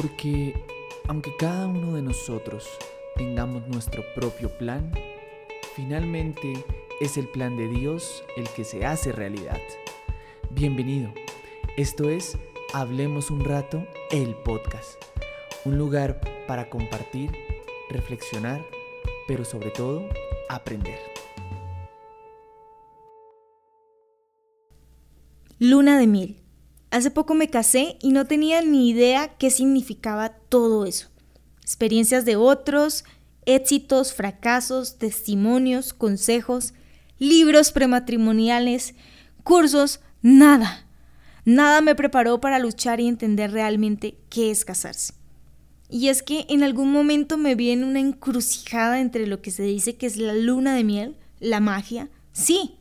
Porque aunque cada uno de nosotros tengamos nuestro propio plan, finalmente es el plan de Dios el que se hace realidad. Bienvenido. Esto es Hablemos un rato, el podcast. Un lugar para compartir, reflexionar, pero sobre todo aprender. Luna de miel. Hace poco me casé y no tenía ni idea qué significaba todo eso. Experiencias de otros, éxitos, fracasos, testimonios, consejos, libros prematrimoniales, cursos, nada. Nada me preparó para luchar y entender realmente qué es casarse. Y es que en algún momento me vi en una encrucijada entre lo que se dice que es la luna de miel, la magia, sí,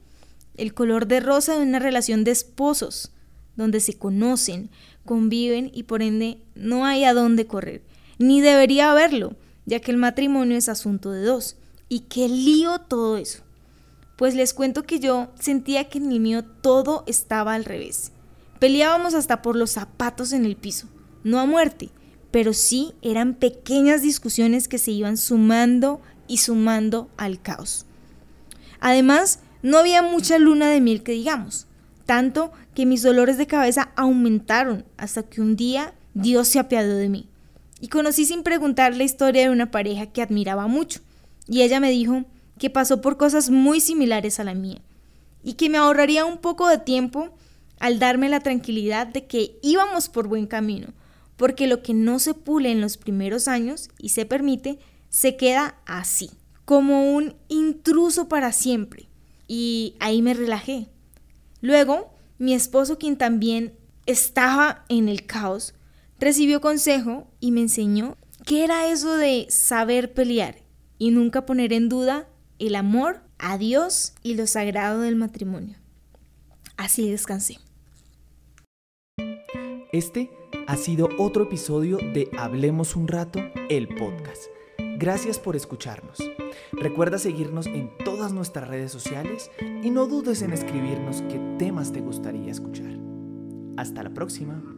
el color de rosa de una relación de esposos, donde se conocen, conviven y por ende no hay a dónde correr, ni debería haberlo, ya que el matrimonio es asunto de dos. Y qué lío todo eso. Pues les cuento que yo sentía que en el mío todo estaba al revés. Peleábamos hasta por los zapatos en el piso, no a muerte, pero sí eran pequeñas discusiones que se iban sumando y sumando al caos. Además, no había mucha luna de miel que digamos tanto que mis dolores de cabeza aumentaron hasta que un día Dios se apiadó de mí. Y conocí sin preguntar la historia de una pareja que admiraba mucho. Y ella me dijo que pasó por cosas muy similares a la mía. Y que me ahorraría un poco de tiempo al darme la tranquilidad de que íbamos por buen camino. Porque lo que no se pule en los primeros años y se permite, se queda así, como un intruso para siempre. Y ahí me relajé Luego, mi esposo, quien también estaba en el caos, recibió consejo y me enseñó qué era eso de saber pelear y nunca poner en duda el amor a Dios y lo sagrado del matrimonio. Así descansé. Este ha sido otro episodio de Hablemos un rato, el podcast. Gracias por escucharnos. Recuerda seguirnos en todas nuestras redes sociales y no dudes en escribirnos qué temas te gustaría escuchar. Hasta la próxima.